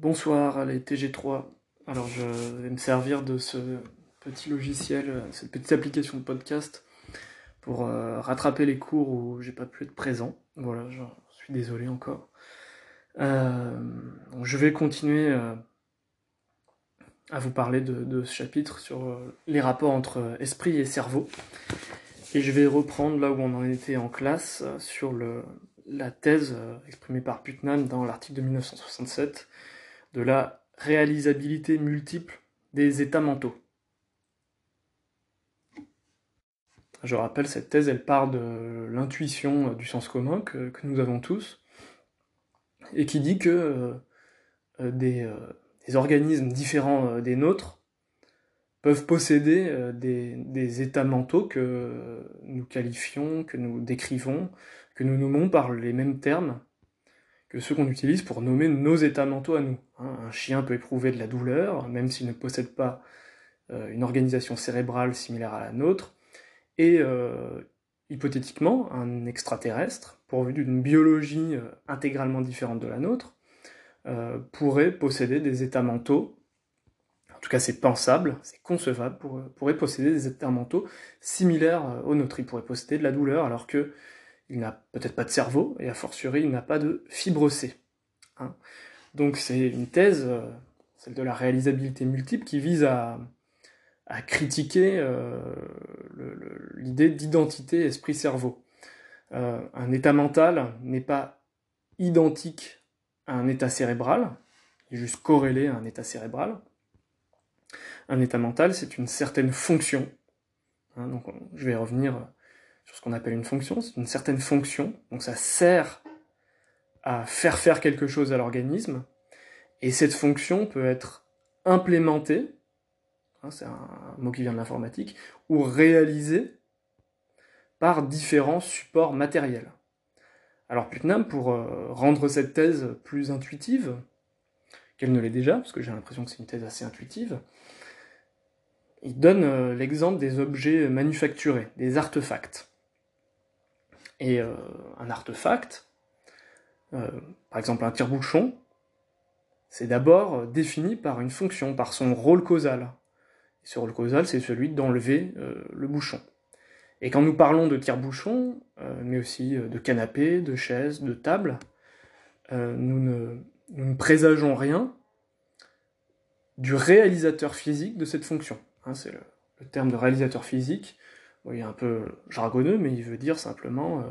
Bonsoir les TG3. Alors je vais me servir de ce petit logiciel, cette petite application de podcast pour euh, rattraper les cours où j'ai pas pu être présent. Voilà, je suis désolé encore. Euh, je vais continuer euh, à vous parler de, ce chapitre sur les rapports entre esprit et cerveau. Et je vais reprendre là où on en était en classe sur la thèse exprimée par Putnam dans l'article de 1967 de la réalisabilité multiple des états mentaux. Je rappelle, cette thèse, elle part de l'intuition du sens commun que, nous avons tous, et qui dit que euh, euh, des, organismes différents euh, des nôtres peuvent posséder des, états mentaux que nous qualifions, que nous décrivons, que nous nommons par les mêmes termes que ceux qu'on utilise pour nommer nos états mentaux à nous. Hein. Un chien peut éprouver de la douleur, même s'il ne possède pas une organisation cérébrale similaire à la nôtre, et euh, hypothétiquement, un extraterrestre, pourvu d'une biologie euh, intégralement différente de la nôtre, euh, pourrait posséder des états mentaux, en tout cas c'est pensable, c'est concevable, pourrait posséder des états mentaux similaires aux nôtres. Il pourrait posséder de la douleur alors que il n'a peut-être pas de cerveau, et a fortiori il n'a pas de fibre C. Hein. Donc c'est une thèse, celle de la réalisabilité multiple, qui vise à, à critiquer euh, l'idée d'identité esprit-cerveau. Euh, un état mental n'est pas identique à un état cérébral, il est juste corrélé à un état cérébral. Un état mental, c'est une certaine fonction. Hein, donc, je vais revenir sur ce qu'on appelle une fonction. C'est une certaine fonction. Donc, ça sert à faire faire quelque chose à l'organisme. Et cette fonction peut être implémentée Hein, c'est un mot qui vient de l'informatique, ou réalisé par différents supports matériels. Alors Putnam, pour euh, rendre cette thèse plus intuitive, qu'elle ne l'est déjà, parce que j'ai l'impression que c'est une thèse assez intuitive, il donne euh, l'exemple des objets manufacturés, des artefacts. Et euh, un artefact, par exemple un tire-bouchon, c'est d'abord défini par une fonction, par son rôle causal. Ce rôle causal, c'est celui d'enlever euh, le bouchon. Et quand nous parlons de tire-bouchon, euh, mais aussi euh, de canapé, de chaise, de table, nous ne, présageons rien du réalisateur physique de cette fonction. Hein, c'est le, terme de réalisateur physique. Il est un peu jargonneux, mais il veut dire simplement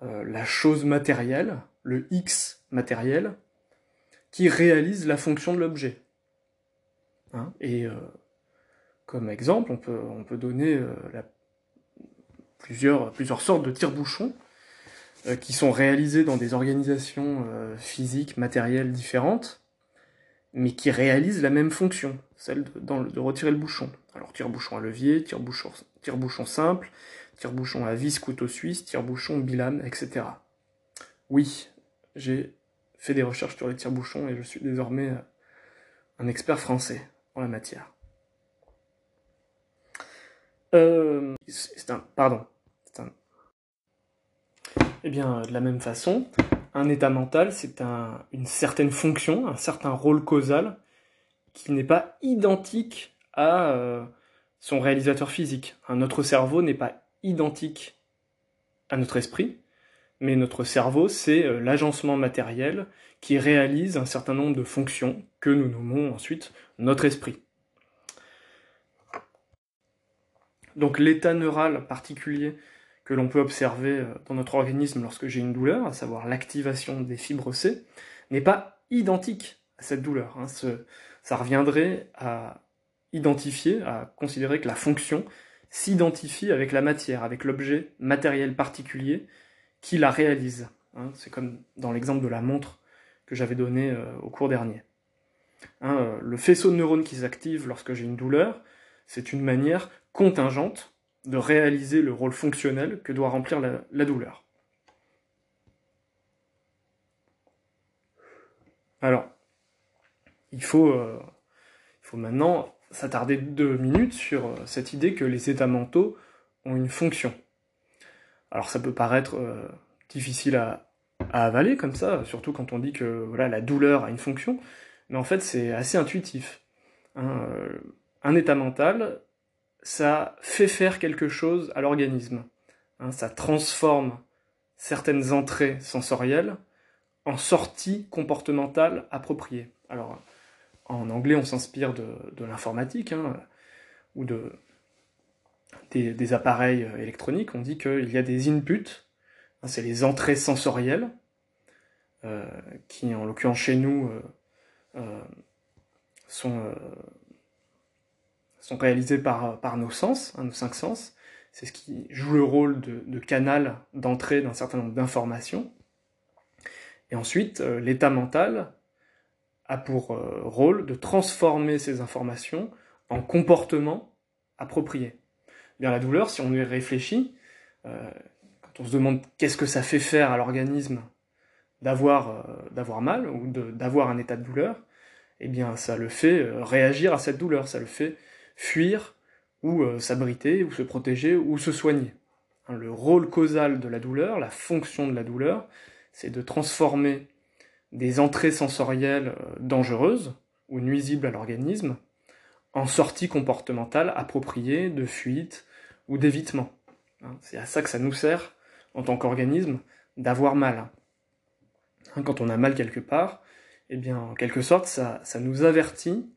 la chose matérielle, le X matériel, qui réalise la fonction de l'objet. Hein, et comme exemple, on peut, on peut donner euh, plusieurs, sortes de tire-bouchons euh, qui sont réalisés dans des organisations euh, physiques, matérielles différentes, mais qui réalisent la même fonction, celle de, retirer le bouchon. Alors tire-bouchon à levier, tire-bouchon tire -bouchon simple, tire-bouchon à vis couteau suisse, tire-bouchon bilame, etc. Oui, j'ai fait des recherches sur les tire-bouchons et je suis désormais un expert français en la matière. Euh, c'est un, pardon. Eh bien, de la même façon, un état mental, c'est un, une certaine fonction, un certain rôle causal qui n'est pas identique à euh, son réalisateur physique. Notre cerveau n'est pas identique à notre esprit, mais notre cerveau, c'est euh, l'agencement matériel qui réalise un certain nombre de fonctions que nous nommons ensuite notre esprit. Donc l'état neural particulier que l'on peut observer euh, dans notre organisme lorsque j'ai une douleur, à savoir l'activation des fibres C, n'est pas identique à cette douleur. Hein. Ça reviendrait à identifier, à considérer que la fonction s'identifie avec la matière, avec l'objet matériel particulier qui la réalise. Hein. C'est comme dans l'exemple de la montre que j'avais donné euh, au cours dernier. Hein, euh, le faisceau de neurones qui s'active lorsque j'ai une douleur, c'est une manière contingente de réaliser le rôle fonctionnel que doit remplir la, douleur. Alors, il faut, euh, il faut maintenant s'attarder deux minutes sur euh, cette idée que les états mentaux ont une fonction. Alors ça peut paraître euh, difficile à, avaler comme ça, surtout quand on dit que voilà, la douleur a une fonction, mais en fait c'est assez intuitif. Un état mental, ça fait faire quelque chose à l'organisme. Hein, ça transforme certaines entrées sensorielles en sorties comportementales appropriées. Alors, en anglais, on s'inspire de, l'informatique hein, ou de, des, appareils électroniques. On dit qu'il y a des inputs, hein, c'est les entrées sensorielles, euh, qui en l'occurrence chez nous euh, euh, sont, sont réalisées par, par nos sens, nos cinq sens c'est ce qui joue le rôle de, canal d'entrée d'un certain nombre d'informations. Et ensuite, euh, l'état mental a pour euh, rôle de transformer ces informations en comportements appropriés. Bien la douleur, si on y réfléchit, euh, quand on se demande qu'est-ce que ça fait faire à l'organisme d'avoir d'avoir mal ou d'avoir un état de douleur, eh bien ça le fait réagir à cette douleur, ça le fait fuir ou euh, s'abriter, ou se protéger, ou se soigner. Le rôle causal de la douleur, la fonction de la douleur, c'est de transformer des entrées sensorielles euh, dangereuses ou nuisibles à l'organisme en sorties comportementales appropriées de fuite ou d'évitement. Hein, c'est à ça que ça nous sert en tant qu'organisme d'avoir mal. Hein, quand on a mal quelque part, eh bien, en quelque sorte, ça, ça nous avertit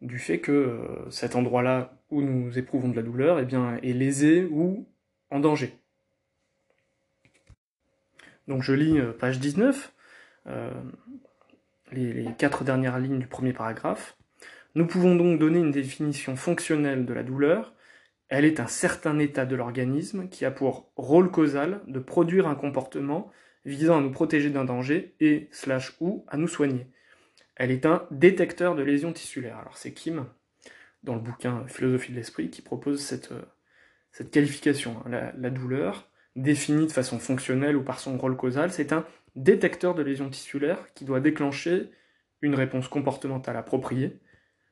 du fait que euh, cet endroit-là où nous éprouvons de la douleur eh bien, est lésé ou en danger. Donc je lis euh, page 19, euh, les, les, quatre dernières lignes du premier paragraphe. Nous pouvons donc donner une définition fonctionnelle de la douleur. Elle est un certain état de l'organisme qui a pour rôle causal de produire un comportement visant à nous protéger d'un danger et slash ou à nous soigner. Elle est un détecteur de lésions tissulaires. Alors c'est Kim, dans le bouquin Philosophie de l'esprit, qui propose cette, euh, cette qualification. Hein. La, douleur, définie de façon fonctionnelle ou par son rôle causal, c'est un détecteur de lésions tissulaires qui doit déclencher une réponse comportementale appropriée,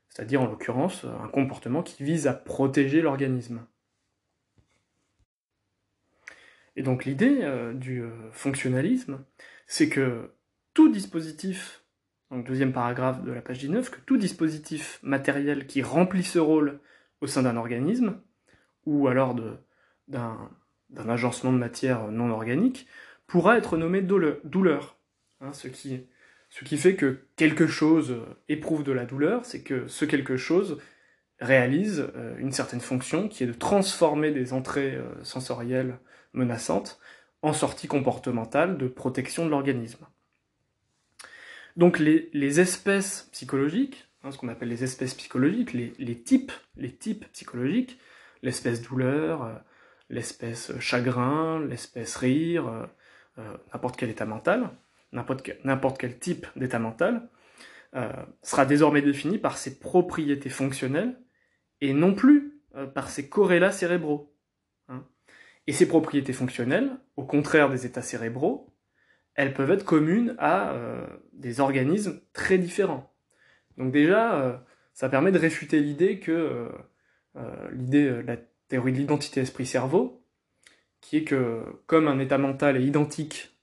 c'est-à-dire en l'occurrence un comportement qui vise à protéger l'organisme. Et donc l'idée euh, du euh, fonctionnalisme, c'est que tout dispositif donc deuxième paragraphe de la page 19, que tout dispositif matériel qui remplit ce rôle au sein d'un organisme, ou alors d'un agencement de matière non organique, pourra être nommé douleur. Hein, ce, qui, ce qui fait que quelque chose éprouve de la douleur, c'est que ce quelque chose réalise euh, une certaine fonction qui est de transformer des entrées euh, sensorielles menaçantes en sorties comportementales de protection de l'organisme. Donc les, espèces psychologiques, hein, ce qu'on appelle les espèces psychologiques, les, types, les types psychologiques, l'espèce douleur, euh, l'espèce chagrin, l'espèce rire, euh, euh, n'importe quel état mental, n'importe quel, type d'état mental, sera désormais défini par ses propriétés fonctionnelles et non plus par ses corrélats cérébraux. Hein. Et ces propriétés fonctionnelles, au contraire des états cérébraux, elles peuvent être communes à euh, des organismes très différents. Donc déjà, euh, ça permet de réfuter l'idée que euh, l'idée la théorie de l'identité esprit-cerveau, qui est que comme un état mental est identique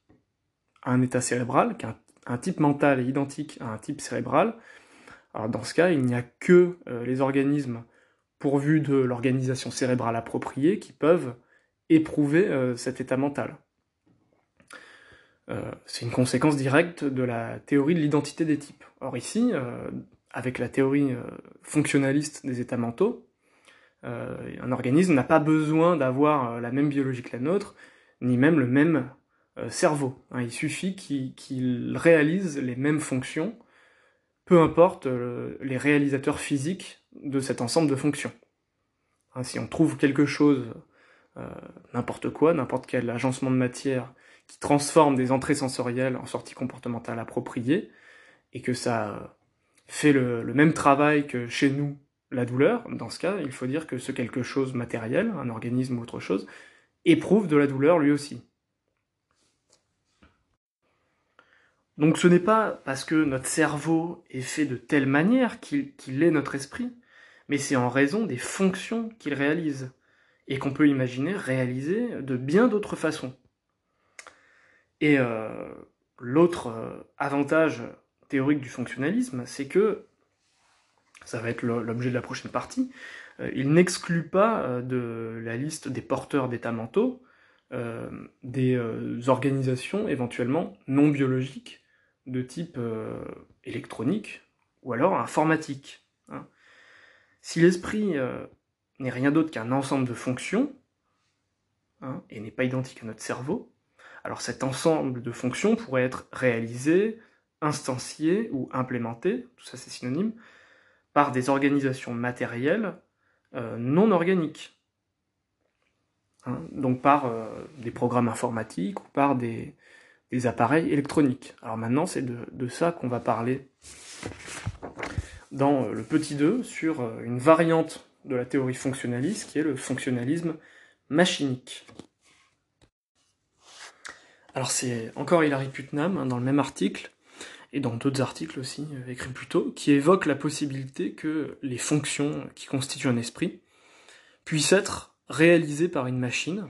à un état cérébral, qu'un type mental est identique à un type cérébral, alors dans ce cas, il n'y a que les organismes pourvus de l'organisation cérébrale appropriée qui peuvent éprouver cet état mental. Euh, c'est une conséquence directe de la théorie de l'identité des types. Or ici, euh, avec la théorie euh, fonctionnaliste des états mentaux, un organisme n'a pas besoin d'avoir la même biologie que la nôtre, ni même le même cerveau. Hein. il suffit qu'il réalise les mêmes fonctions, peu importe les réalisateurs physiques de cet ensemble de fonctions. Hein, si on trouve quelque chose, n'importe quoi, n'importe quel agencement de matière, qui transforme des entrées sensorielles en sorties comportementales appropriées, et que ça fait le, même travail que chez nous la douleur, dans ce cas, il faut dire que ce quelque chose matériel, un organisme ou autre chose, éprouve de la douleur lui aussi. Donc ce n'est pas parce que notre cerveau est fait de telle manière qu'il est notre esprit, mais c'est en raison des fonctions qu'il réalise, et qu'on peut imaginer réaliser de bien d'autres façons. Et euh, l'autre euh, avantage théorique du fonctionnalisme, c'est que, ça va être l'objet de la prochaine partie, euh, il n'exclut pas euh, de la liste des porteurs d'états mentaux des organisations éventuellement non biologiques de type électronique ou alors informatique. Hein. Si l'esprit n'est rien d'autre qu'un ensemble de fonctions, hein, et n'est pas identique à notre cerveau, alors cet ensemble de fonctions pourrait être réalisé, instancié ou implémenté, tout ça c'est synonyme, par des organisations matérielles euh, non organiques. Hein, donc par euh, des programmes informatiques ou par des, appareils électroniques. Alors maintenant c'est de, ça qu'on va parler dans euh, le petit 2 sur une variante de la théorie fonctionnaliste qui est le fonctionnalisme machinique. Alors c'est encore Hilary Putnam hein, dans le même article, et dans d'autres articles aussi euh, écrits plus tôt, qui évoque la possibilité que les fonctions qui constituent un esprit puissent être réalisées par une machine,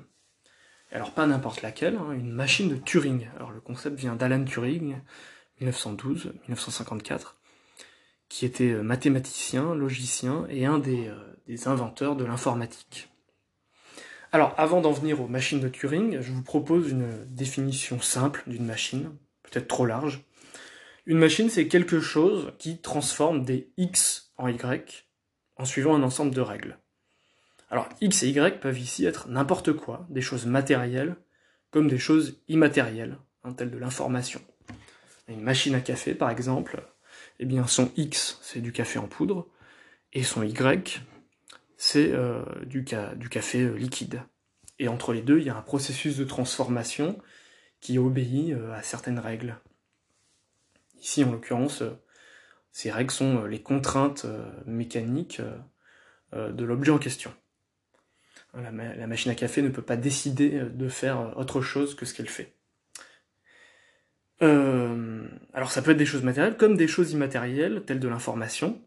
alors pas n'importe laquelle, hein, une machine de Turing. Alors le concept vient d'Alan Turing, 1912-1954, qui était euh, mathématicien, logicien et un euh, des inventeurs de l'informatique. Alors, avant d'en venir aux machines de Turing, je vous propose une définition simple d'une machine, peut-être trop large. Une machine, c'est quelque chose qui transforme des x en y en suivant un ensemble de règles. Alors, x et y peuvent ici être n'importe quoi, des choses matérielles, comme des choses immatérielles, hein, telles de l'information. Une machine à café, par exemple, eh bien, son x, c'est du café en poudre, et son y, c'est euh, du, café euh, liquide. Et entre les deux, il y a un processus de transformation qui obéit euh, à certaines règles. Ici, en l'occurrence, ces règles sont les contraintes mécaniques de l'objet en question. La, la, machine à café ne peut pas décider de faire autre chose que ce qu'elle fait. alors ça peut être des choses matérielles comme des choses immatérielles, telles de l'information,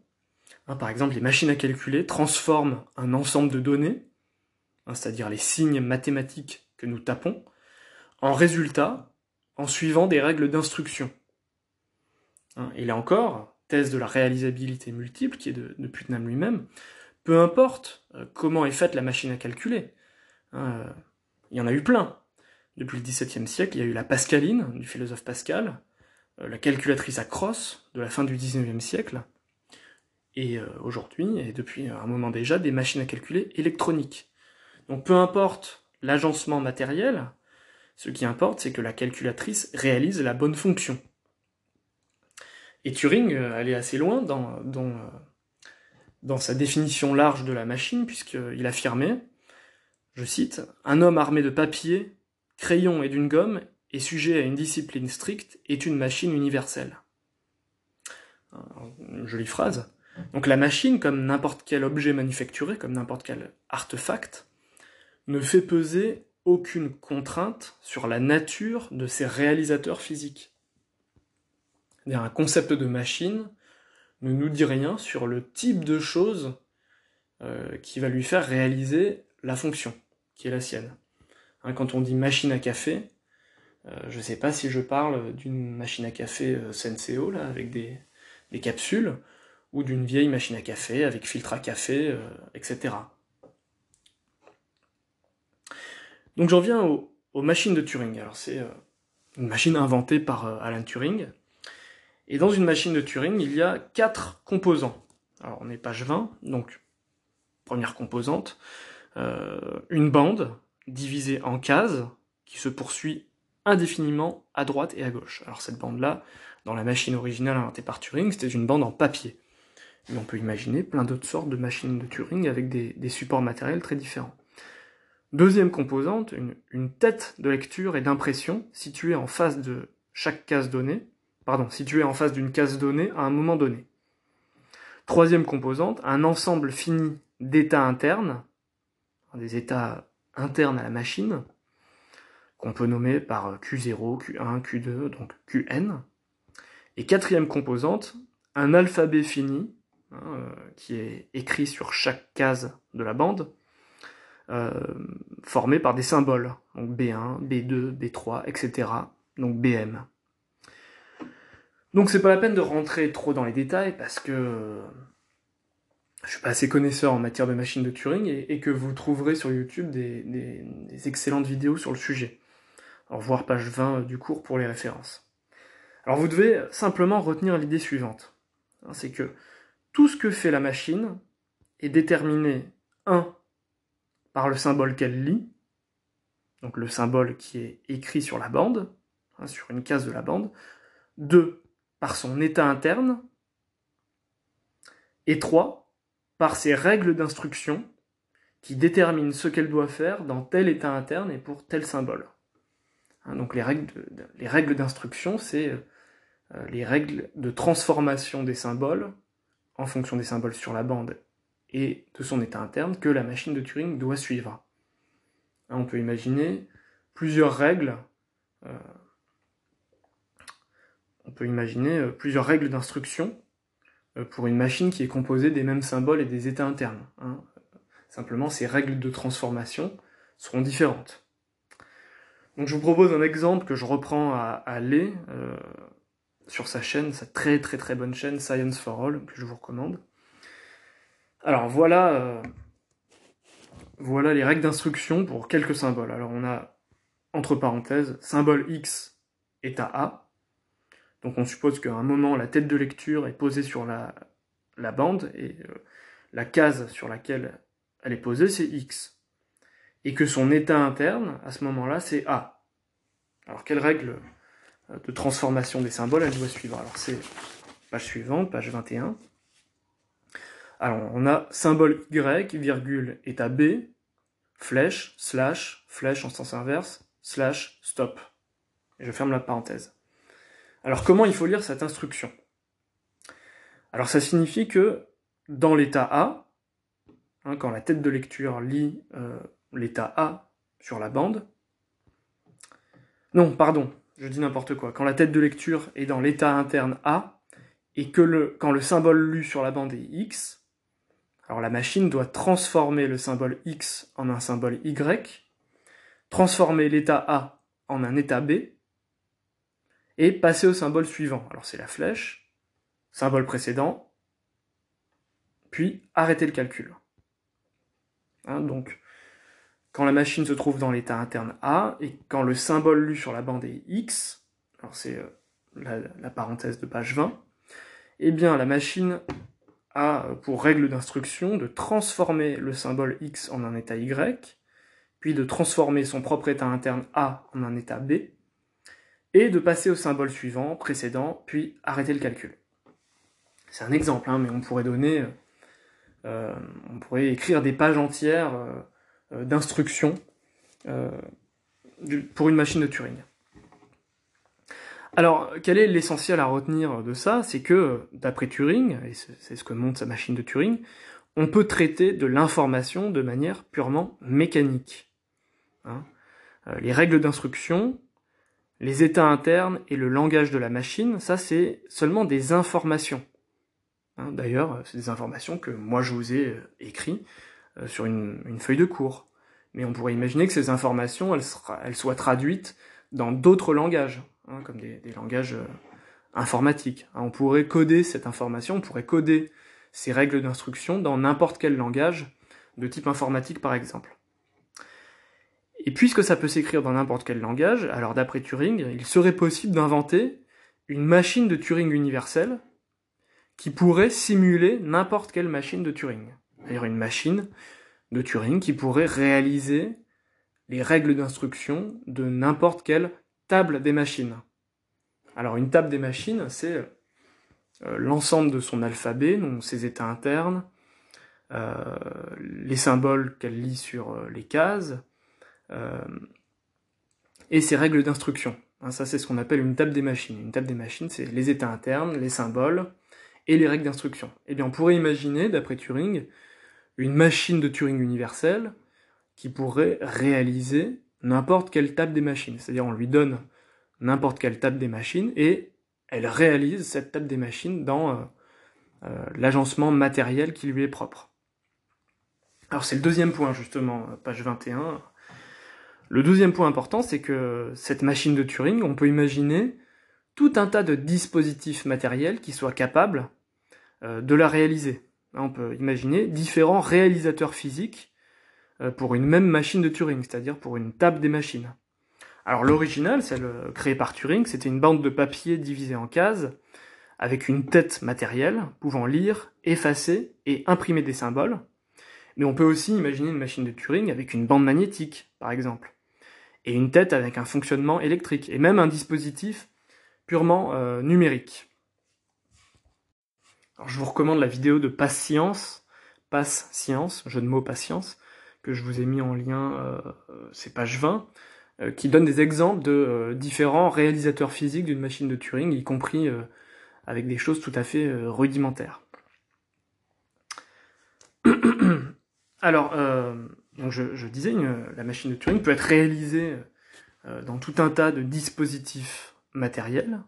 Hein, par exemple, les machines à calculer transforment un ensemble de données, hein, c'est-à-dire les signes mathématiques que nous tapons, en résultats en suivant des règles d'instruction. Hein, et là encore, thèse de la réalisabilité multiple, qui est de, Putnam lui-même, peu importe euh, comment est faite la machine à calculer. Euh, il y en a eu plein. Depuis le XVIIe siècle, il y a eu la Pascaline, du philosophe Pascal, euh, la calculatrice à crosse, de la fin du XIXe siècle, et aujourd'hui, et depuis un moment déjà, des machines à calculer électroniques. Donc peu importe l'agencement matériel, ce qui importe, c'est que la calculatrice réalise la bonne fonction. Et Turing euh, allait assez loin euh, dans sa définition large de la machine, puisqu'il affirmait, je cite, Un homme armé de papier, crayon et d'une gomme et sujet à une discipline stricte est une machine universelle. Une jolie phrase. Donc la machine, comme n'importe quel objet manufacturé, comme n'importe quel artefact, ne fait peser aucune contrainte sur la nature de ses réalisateurs physiques. Un concept de machine ne nous dit rien sur le type de chose euh, qui va lui faire réaliser la fonction qui est la sienne. Hein, quand on dit machine à café, euh, je ne sais pas si je parle d'une machine à café euh, Senseo, là, avec des capsules, ou d'une vieille machine à café avec filtre à café, euh, etc. Donc j'en viens aux, machines de Turing. Alors c'est une machine inventée par Alan Turing. Et dans une machine de Turing, il y a quatre composants. Alors on est page 20, donc première composante, une bande divisée en cases qui se poursuit indéfiniment à droite et à gauche. Alors cette bande-là, dans la machine originale inventée par Turing, c'était une bande en papier. Et on peut imaginer plein d'autres sortes de machines de Turing avec des, supports matériels très différents. Deuxième composante, une, tête de lecture et d'impression située en face de chaque case donnée, pardon, située en face d'une case donnée à un moment donné. Troisième composante, un ensemble fini d'états internes, des états internes à la machine, qu'on peut nommer par Q0, Q1, Q2, donc Qn. Et quatrième composante, un alphabet fini Hein, euh, qui est écrit sur chaque case de la bande, euh, formé par des symboles, donc B1, B2, B3, etc., donc BM. Donc c'est pas la peine de rentrer trop dans les détails parce que je suis pas assez connaisseur en matière de machines de Turing et, que vous trouverez sur YouTube des, excellentes vidéos sur le sujet. Alors voir page 20 du cours pour les références. Alors vous devez simplement retenir l'idée suivante. Hein, c'est que tout ce que fait la machine est déterminé, 1, par le symbole qu'elle lit, donc le symbole qui est écrit sur la bande, hein, sur une case de la bande, 2, par son état interne, et 3, par ses règles d'instruction qui déterminent ce qu'elle doit faire dans tel état interne et pour tel symbole. Hein, donc les règles d'instruction, c'est euh, les règles de transformation des symboles en fonction des symboles sur la bande et de son état interne que la machine de Turing doit suivre. Hein, on peut imaginer plusieurs règles euh, on peut imaginer euh, plusieurs règles d'instruction euh, pour une machine qui est composée des mêmes symboles et des états internes. Hein. Simplement, ces règles de transformation seront différentes. Donc je vous propose un exemple que je reprends à, Lé, euh, sur sa chaîne, sa très très très bonne chaîne Science for All, que je vous recommande. Alors voilà, voilà les règles d'instruction pour quelques symboles. Alors on a, entre parenthèses, symbole X à A, donc on suppose qu'à un moment, la tête de lecture est posée sur la, bande, et euh, la case sur laquelle elle est posée, c'est X. Et que son état interne, à ce moment-là, c'est A. Alors quelle règle euh, de transformation des symboles elle doit suivre? Alors c'est page suivante, page 21. Alors on a symbole Y, virgule, état B, flèche, slash, flèche en sens inverse, slash, stop. Et je ferme la parenthèse. Alors comment il faut lire cette instruction? Alors ça signifie que dans l'état A, hein, quand la tête de lecture lit euh, l'état A sur la bande, non, pardon, je dis n'importe quoi, quand la tête de lecture est dans l'état interne A, et que le, quand le symbole lu sur la bande est X, alors la machine doit transformer le symbole X en un symbole Y, transformer l'état A en un état B, et passer au symbole suivant. Alors c'est la flèche, symbole précédent, puis arrêter le calcul. Hein, donc, quand la machine se trouve dans l'état interne A, et quand le symbole lu sur la bande est X, alors c'est euh, la, parenthèse de page 20, eh bien la machine a pour règle d'instruction de transformer le symbole X en un état Y, puis de transformer son propre état interne A en un état B, et de passer au symbole suivant, précédent, puis arrêter le calcul. C'est un exemple, hein, mais on pourrait donner, euh, on pourrait écrire des pages entières euh, euh, d'instructions pour une machine de Turing. Alors, quel est l'essentiel à retenir de ça? C'est que, d'après Turing, et c'est ce que montre sa machine de Turing, on peut traiter de l'information de manière purement mécanique. Hein. les règles d'instruction les états internes et le langage de la machine, ça c'est seulement des informations. Hein, d'ailleurs, c'est des informations que moi je vous ai euh, écrites euh, sur une, feuille de cours. Mais on pourrait imaginer que ces informations, elles, soient traduites dans d'autres langages, hein, comme des, langages euh, informatiques. Hein, on pourrait coder cette information, on pourrait coder ces règles d'instruction dans n'importe quel langage de type informatique par exemple. Et puisque ça peut s'écrire dans n'importe quel langage, alors d'après Turing, il serait possible d'inventer une machine de Turing universelle qui pourrait simuler n'importe quelle machine de Turing. D'ailleurs, une machine de Turing qui pourrait réaliser les règles d'instruction de n'importe quelle table des machines. Alors une table des machines, c'est euh, l'ensemble de son alphabet, donc ses états internes, euh, les symboles qu'elle lit sur euh, les cases, et ses règles d'instruction. Hein, ça, c'est ce qu'on appelle une table des machines. Une table des machines, c'est les états internes, les symboles et les règles d'instruction. Eh bien, on pourrait imaginer, d'après Turing, une machine de Turing universelle qui pourrait réaliser n'importe quelle table des machines. C'est-à-dire, on lui donne n'importe quelle table des machines et elle réalise cette table des machines dans euh, euh, l'agencement matériel qui lui est propre. Alors c'est le deuxième point justement, page 21, le deuxième point important, c'est que cette machine de Turing, on peut imaginer tout un tas de dispositifs matériels qui soient capables euh, de la réaliser. On peut imaginer différents réalisateurs physiques euh, pour une même machine de Turing, c'est-à-dire pour une table des machines. Alors l'original, celle créée par Turing, c'était une bande de papier divisée en cases, avec une tête matérielle pouvant lire, effacer et imprimer des symboles. Mais on peut aussi imaginer une machine de Turing avec une bande magnétique, par exemple, et une tête avec un fonctionnement électrique, et même un dispositif purement euh, numérique. Alors, je vous recommande la vidéo de Pass Science, Pass Science, jeu de mots patience, que je vous ai mis en lien, euh, c'est page 20, euh, qui donne des exemples de euh, différents réalisateurs physiques d'une machine de Turing, y compris avec des choses tout à fait rudimentaires. Alors, donc je, disais, la machine de Turing peut être réalisée dans tout un tas de dispositifs matériels,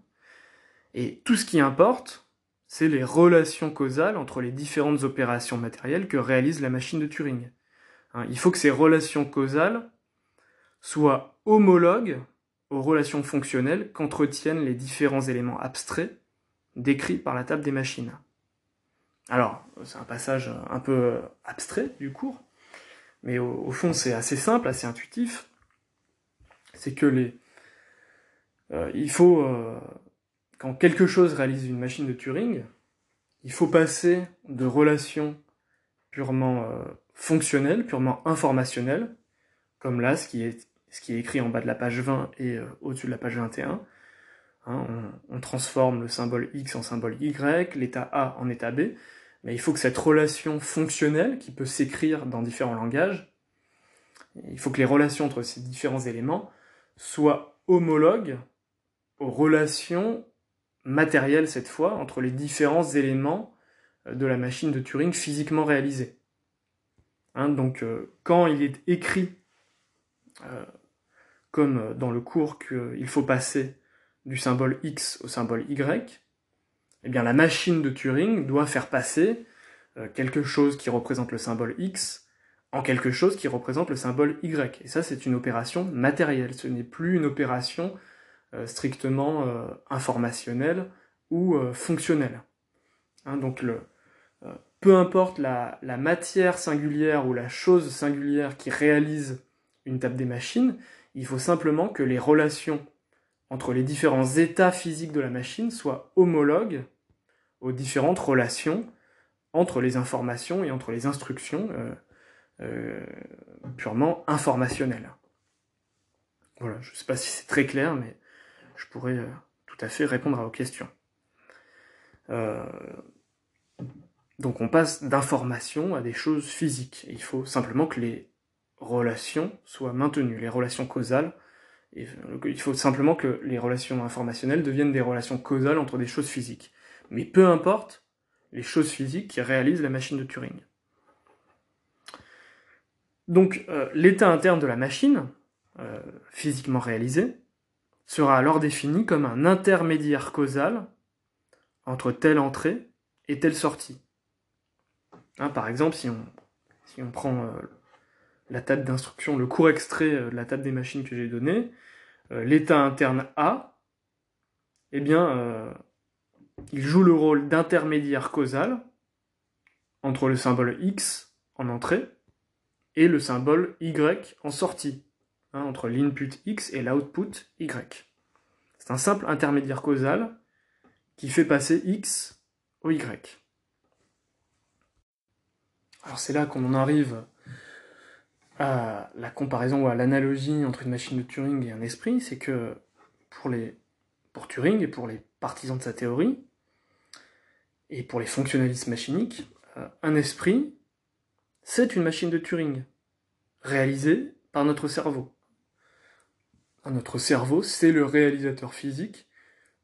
et tout ce qui importe, c'est les relations causales entre les différentes opérations matérielles que réalise la machine de Turing. Hein, il faut que ces relations causales soient homologues aux relations fonctionnelles qu'entretiennent les différents éléments abstraits décrits par la table des machines. Alors, c'est un passage un peu abstrait du cours, mais au, fond c'est assez simple, assez intuitif. C'est que les, euh, il faut euh, quand quelque chose réalise une machine de Turing, il faut passer de relations purement euh, fonctionnelles, purement informationnelles, comme là, ce qui, est, ce qui est écrit en bas de la page 20 et au-dessus de la page 21. Hein, on, transforme le symbole X en symbole Y, l'état A en état B, mais il faut que cette relation fonctionnelle, qui peut s'écrire dans différents langages, il faut que les relations entre ces différents éléments soient homologues aux relations matériel cette fois entre les différents éléments euh, de la machine de Turing physiquement réalisée. Hein, donc euh, quand il est écrit, euh, comme dans le cours qu'il faut passer du symbole X au symbole Y, eh bien la machine de Turing doit faire passer quelque chose qui représente le symbole X en quelque chose qui représente le symbole Y. Et ça c'est une opération matérielle, ce n'est plus une opération euh, strictement euh, informationnel ou euh, fonctionnel. Hein, donc peu importe la, la, matière singulière ou la chose singulière qui réalise une table des machines, il faut simplement que les relations entre les différents états physiques de la machine soient homologues aux différentes relations entre les informations et entre les instructions euh, purement informationnelles. Voilà, je ne sais pas si c'est très clair, mais je pourrais euh, tout à fait répondre à vos questions. Euh, donc on passe d'informations à des choses physiques. il faut simplement que les relations soient maintenues, les relations causales. Euh, il faut simplement que les relations informationnelles deviennent des relations causales entre des choses physiques. Mais peu importe les choses physiques qui réalisent la machine de Turing. Donc l'état interne de la machine, physiquement réalisé, sera alors défini comme un intermédiaire causal entre telle entrée et telle sortie. Hein, par exemple, si on, prend euh, la table d'instruction, le court extrait euh, de la table des machines que j'ai donné, euh, l'état interne A, eh bien, il joue le rôle d'intermédiaire causal entre le symbole X en entrée et le symbole Y en sortie. Hein, entre l'input X et l'output Y. C'est un simple intermédiaire causal qui fait passer X au Y. Alors c'est là qu'on en arrive à la comparaison ou à l'analogie entre une machine de Turing et un esprit, c'est que pour, Turing et pour les partisans de sa théorie, et pour les fonctionnalistes machiniques, euh, un esprit, c'est une machine de Turing, réalisée par notre cerveau notre cerveau, c'est le réalisateur physique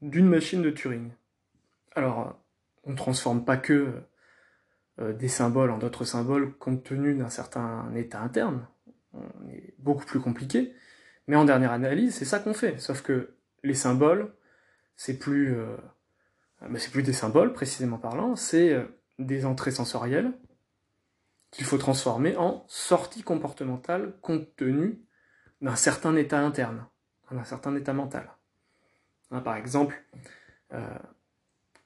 d'une machine de Turing. Alors, on ne transforme pas que euh, des symboles en d'autres symboles compte tenu d'un certain état interne. On est beaucoup plus compliqué. Mais en dernière analyse, c'est ça qu'on fait. Sauf que les symboles, c'est plus, euh, c'est plus des symboles précisément parlant, c'est euh, des entrées sensorielles qu'il faut transformer en sorties comportementales compte tenu d'un certain état interne d'un certain état mental. Hein, par exemple,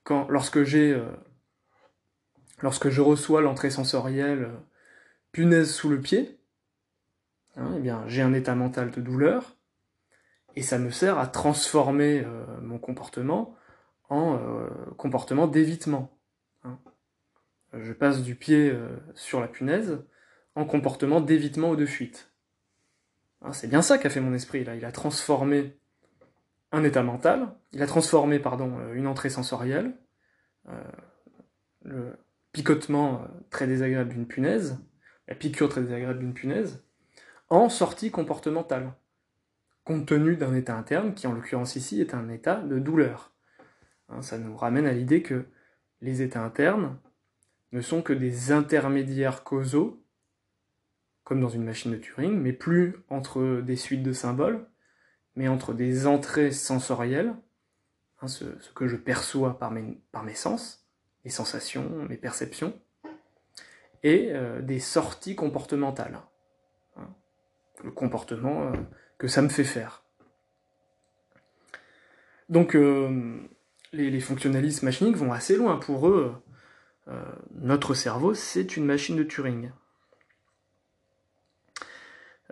quand, lorsque j'ai lorsque je reçois l'entrée sensorielle punaise sous le pied, hein, eh bien j'ai un état mental de douleur, et ça me sert à transformer mon comportement en comportement d'évitement. Hein. Je passe du pied sur la punaise en comportement d'évitement ou de fuite. Hein, c'est bien ça qu'a fait mon esprit. Il a transformé un état mental, il a transformé pardon euh, une entrée sensorielle, euh, le picotement euh, très désagréable d'une punaise, la piqûre très désagréable d'une punaise, en sortie comportementale, compte tenu d'un état interne qui en l'occurrence ici est un état de douleur. Hein, ça nous ramène à l'idée que les états internes ne sont que des intermédiaires causaux comme dans une machine de Turing, mais plus entre des suites de symboles, mais entre des entrées sensorielles, hein, ce, que je perçois par mes, par mes sens, mes sensations, mes perceptions, et euh, des sorties comportementales, hein, le comportement euh, que ça me fait faire. Donc euh, les, fonctionnalistes machiniques vont assez loin. Pour eux, notre cerveau, c'est une machine de Turing.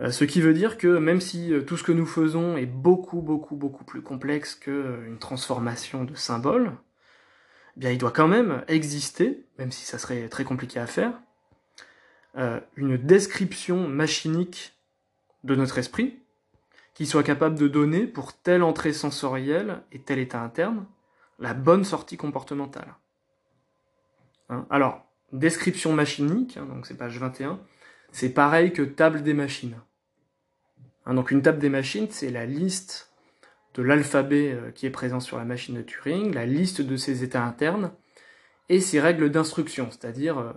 Euh, ce qui veut dire que même si euh, tout ce que nous faisons est beaucoup, beaucoup, beaucoup plus complexe qu'une euh, transformation de symboles, eh bien il doit quand même exister, même si ça serait très compliqué à faire, une description machinique de notre esprit qui soit capable de donner pour telle entrée sensorielle et tel état interne la bonne sortie comportementale. Hein Alors, description machinique, hein, donc c'est page 21, c'est pareil que table des machines. Hein, donc une table des machines, c'est la liste de l'alphabet euh, qui est présent sur la machine de Turing, la liste de ses états internes, et ses règles d'instruction, c'est-à-dire euh,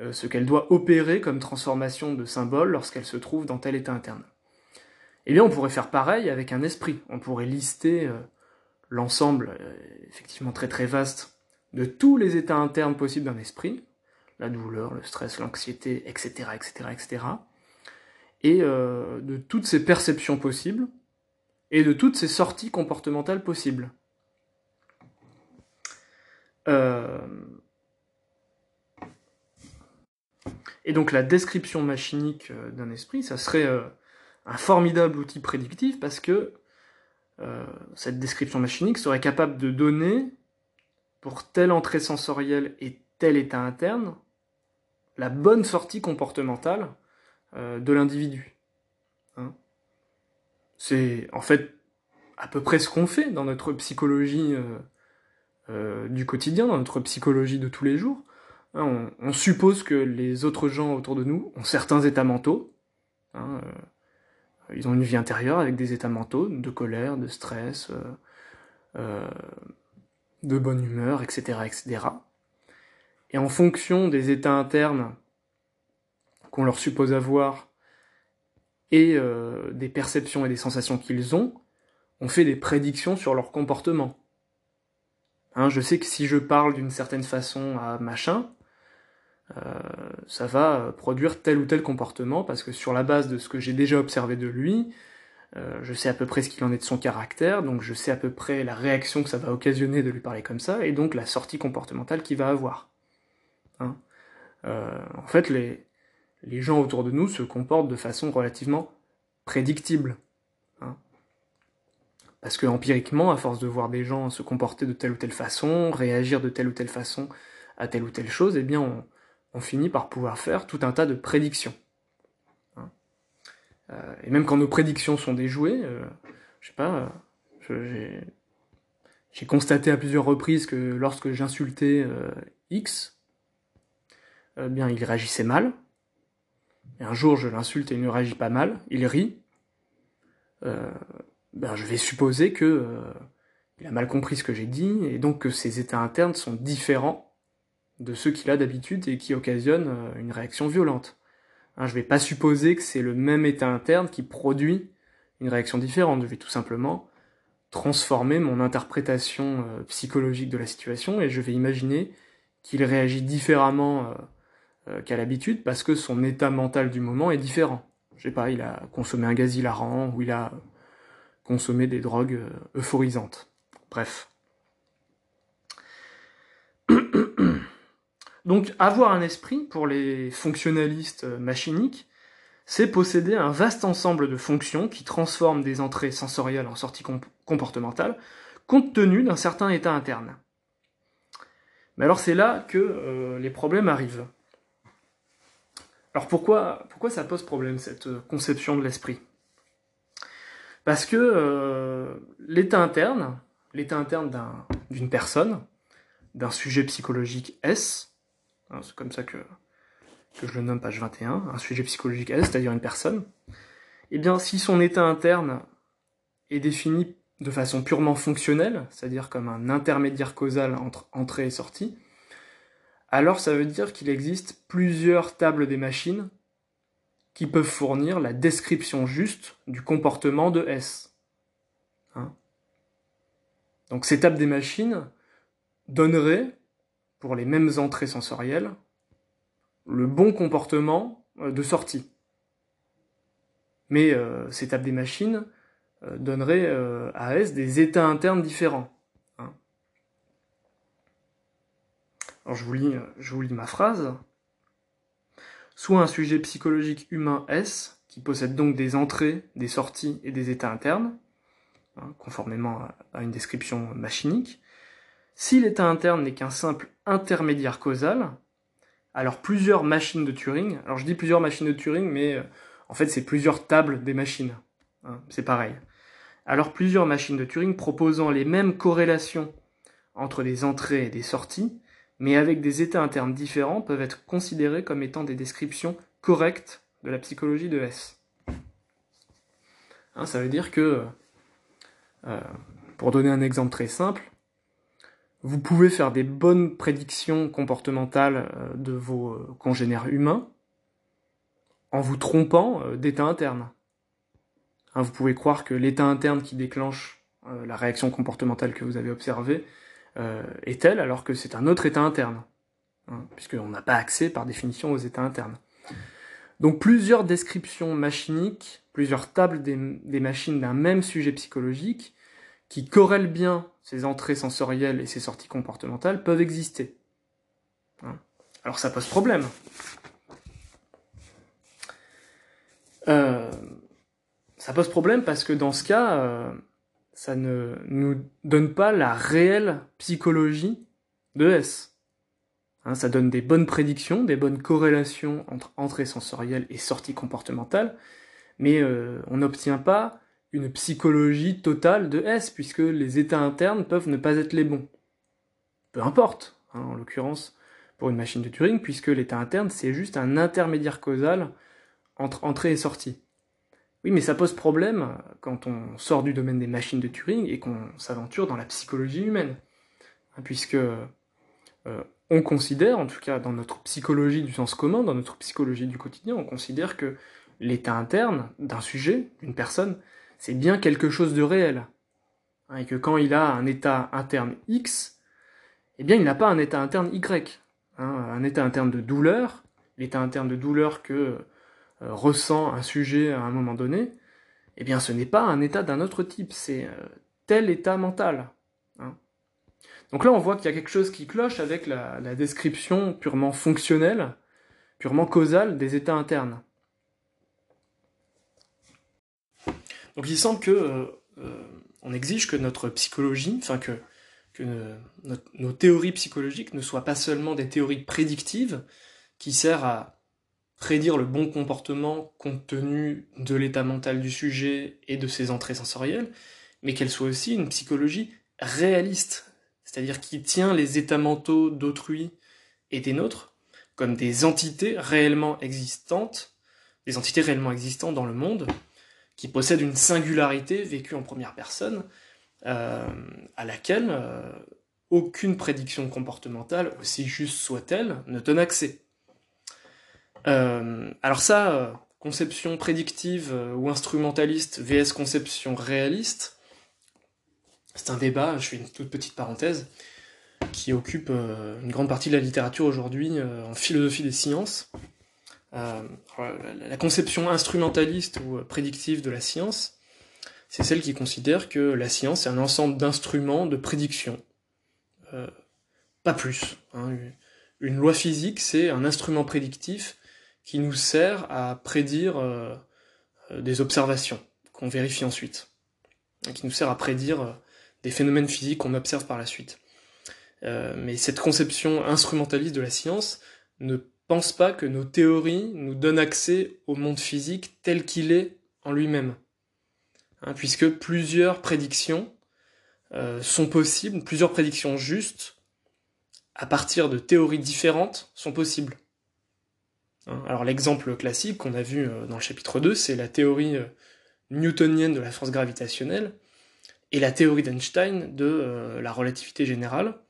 euh, ce qu'elle doit opérer comme transformation de symbole lorsqu'elle se trouve dans tel état interne. Eh bien, on pourrait faire pareil avec un esprit. On pourrait lister l'ensemble, effectivement très très vaste, de tous les états internes possibles d'un esprit, la douleur, le stress, l'anxiété, etc., etc., etc., et euh, de toutes ces perceptions possibles, et de toutes ces sorties comportementales possibles. Euh, et donc la description machinique euh, d'un esprit, ça serait un formidable outil prédictif parce que cette description machinique serait capable de donner, pour telle entrée sensorielle et tel état interne, la bonne sortie comportementale euh, de l'individu. Hein. C'est en fait à peu près ce qu'on fait dans notre psychologie euh, euh, du quotidien, dans notre psychologie de tous les jours. Hein. on, suppose que les autres gens autour de nous ont certains états mentaux. Hein, ils ont une vie intérieure avec des états mentaux de colère, de stress, de bonne humeur, etc., etc. Et en fonction des états internes qu'on leur suppose avoir et euh, des perceptions et des sensations qu'ils ont, on fait des prédictions sur leur comportement. Hein, je sais que si je parle d'une certaine façon à machin, euh, ça va produire tel ou tel comportement, parce que sur la base de ce que j'ai déjà observé de lui, euh, je sais à peu près ce qu'il en est de son caractère, donc je sais à peu près la réaction que ça va occasionner de lui parler comme ça, et donc la sortie comportementale qu'il va avoir. Hein. en fait, les, les gens autour de nous se comportent de façon relativement prédictible. Hein. Parce que empiriquement, à force de voir des gens se comporter de telle ou telle façon, réagir de telle ou telle façon à telle ou telle chose, eh bien on, finit par pouvoir faire tout un tas de prédictions. Hein. Euh, et même quand nos prédictions sont déjouées, euh, je sais pas, j'ai constaté à plusieurs reprises que lorsque j'insultais euh, X, bien il réagissait mal, et un jour je l'insulte et il ne réagit pas mal, il rit, euh, ben je vais supposer que euh, il a mal compris ce que j'ai dit, et donc que ses états internes sont différents de ceux qu'il a d'habitude et qui occasionnent euh, une réaction violente. Hein, je vais pas supposer que c'est le même état interne qui produit une réaction différente, je vais tout simplement transformer mon interprétation psychologique de la situation et je vais imaginer qu'il réagit différemment euh, qu'à l'habitude parce que son état mental du moment est différent. Je sais pas, il a consommé un gaz hilarant ou il a consommé des drogues euh, euphorisantes. Bref. Donc avoir un esprit, pour les fonctionnalistes machiniques, c'est posséder un vaste ensemble de fonctions qui transforment des entrées sensorielles en sorties comportementales, compte tenu d'un certain état interne. Mais alors c'est là que euh, les problèmes arrivent. Alors pourquoi, pourquoi ça pose problème, cette euh, conception de l'esprit? Parce que euh, l'état interne, l'état interne d'une personne, d'un sujet psychologique S, c'est comme ça que, que je le nomme page 21, un sujet psychologique S, c'est-à-dire une personne, eh bien si son état interne est défini de façon purement fonctionnelle, c'est-à-dire comme un intermédiaire causal entre entrée et sortie, alors ça veut dire qu'il existe plusieurs tables des machines qui peuvent fournir la description juste du comportement de S. Hein Donc ces tables des machines donneraient, pour les mêmes entrées sensorielles, le bon comportement euh, de sortie. Mais euh, ces tables des machines euh, donnerait euh, à S des états internes différents. Hein. Alors je vous, lis, euh, je vous lis ma phrase. Soit un sujet psychologique humain S, qui possède donc des entrées, des sorties et des états internes, hein, conformément à une description machinique. Si l'état interne n'est qu'un simple intermédiaire causal, alors plusieurs machines de Turing, alors je dis plusieurs machines de Turing, mais en fait c'est plusieurs tables des machines, hein, c'est pareil alors plusieurs machines de Turing proposant les mêmes corrélations entre des entrées et des sorties, mais avec des états internes différents, peuvent être considérées comme étant des descriptions correctes de la psychologie de S. Hein, ça veut dire que, euh, pour donner un exemple très simple, vous pouvez faire des bonnes prédictions comportementales euh, de vos euh, congénères humains en vous trompant d'état interne. Hein, vous pouvez croire que l'état interne qui déclenche euh, la réaction comportementale que vous avez observée euh, est tel, alors que c'est un autre état interne, hein, puisqu'on n'a pas accès par définition aux états internes. Donc plusieurs descriptions machiniques, plusieurs tables des, machines d'un même sujet psychologique, qui corrèlent bien ces entrées sensorielles et ces sorties comportementales, peuvent exister. Hein. Alors ça pose problème. Euh, ça pose problème parce que dans ce cas, euh, ça ne nous donne pas la réelle psychologie de S. Hein, ça donne des bonnes prédictions, des bonnes corrélations entre entrée sensorielle et sortie comportementale, mais euh, on n'obtient pas une psychologie totale de S, puisque les états internes peuvent ne pas être les bons. Peu importe, hein, en l'occurrence pour une machine de Turing, puisque l'état interne, c'est juste un intermédiaire causal entre entrée et sortie. Oui, mais ça pose problème quand on sort du domaine des machines de Turing et qu'on s'aventure dans la psychologie humaine. Puisque euh, on considère, en tout cas dans notre psychologie du sens commun, dans notre psychologie du quotidien, on considère que l'état interne d'un sujet, d'une personne, c'est bien quelque chose de réel. Hein, et que quand il a un état interne X, eh bien il n'a pas un état interne Y. Hein, un état interne de douleur, l'état interne de douleur que euh, ressent un sujet à un moment donné, eh bien ce n'est pas un état d'un autre type, c'est euh, tel état mental. Hein. Donc là on voit qu'il y a quelque chose qui cloche avec la, description purement fonctionnelle, purement causale des états internes. Donc il semble que euh, on exige que notre psychologie, enfin que, que nos théories psychologiques ne soient pas seulement des théories prédictives qui servent à prédire le bon comportement compte tenu de l'état mental du sujet et de ses entrées sensorielles, mais qu'elle soit aussi une psychologie réaliste, c'est-à-dire qui tient les états mentaux d'autrui et des nôtres comme des entités réellement existantes, des entités réellement existantes dans le monde, qui possèdent une singularité vécue en première personne, euh, à laquelle euh, aucune prédiction comportementale, aussi juste soit-elle, ne donne accès. Euh, alors ça, conception prédictive ou instrumentaliste vs conception réaliste, c'est un débat, je fais une toute petite parenthèse, qui occupe une grande partie de la littérature aujourd'hui en philosophie des sciences. La conception instrumentaliste ou prédictive de la science, c'est celle qui considère que la science est un ensemble d'instruments de prédiction. Euh, pas plus. Hein. Une loi physique, c'est un instrument prédictif qui nous sert à prédire euh, euh, des observations qu'on vérifie ensuite, qui nous sert à prédire des phénomènes physiques qu'on observe par la suite. mais cette conception instrumentaliste de la science ne pense pas que nos théories nous donnent accès au monde physique tel qu'il est en lui-même. Hein, puisque plusieurs prédictions euh, sont possibles, plusieurs prédictions justes, à partir de théories différentes, sont possibles. Hein, alors l'exemple classique qu'on a vu euh, dans le chapitre 2, c'est la théorie euh, newtonienne de la force gravitationnelle et la théorie d'Einstein de la relativité générale,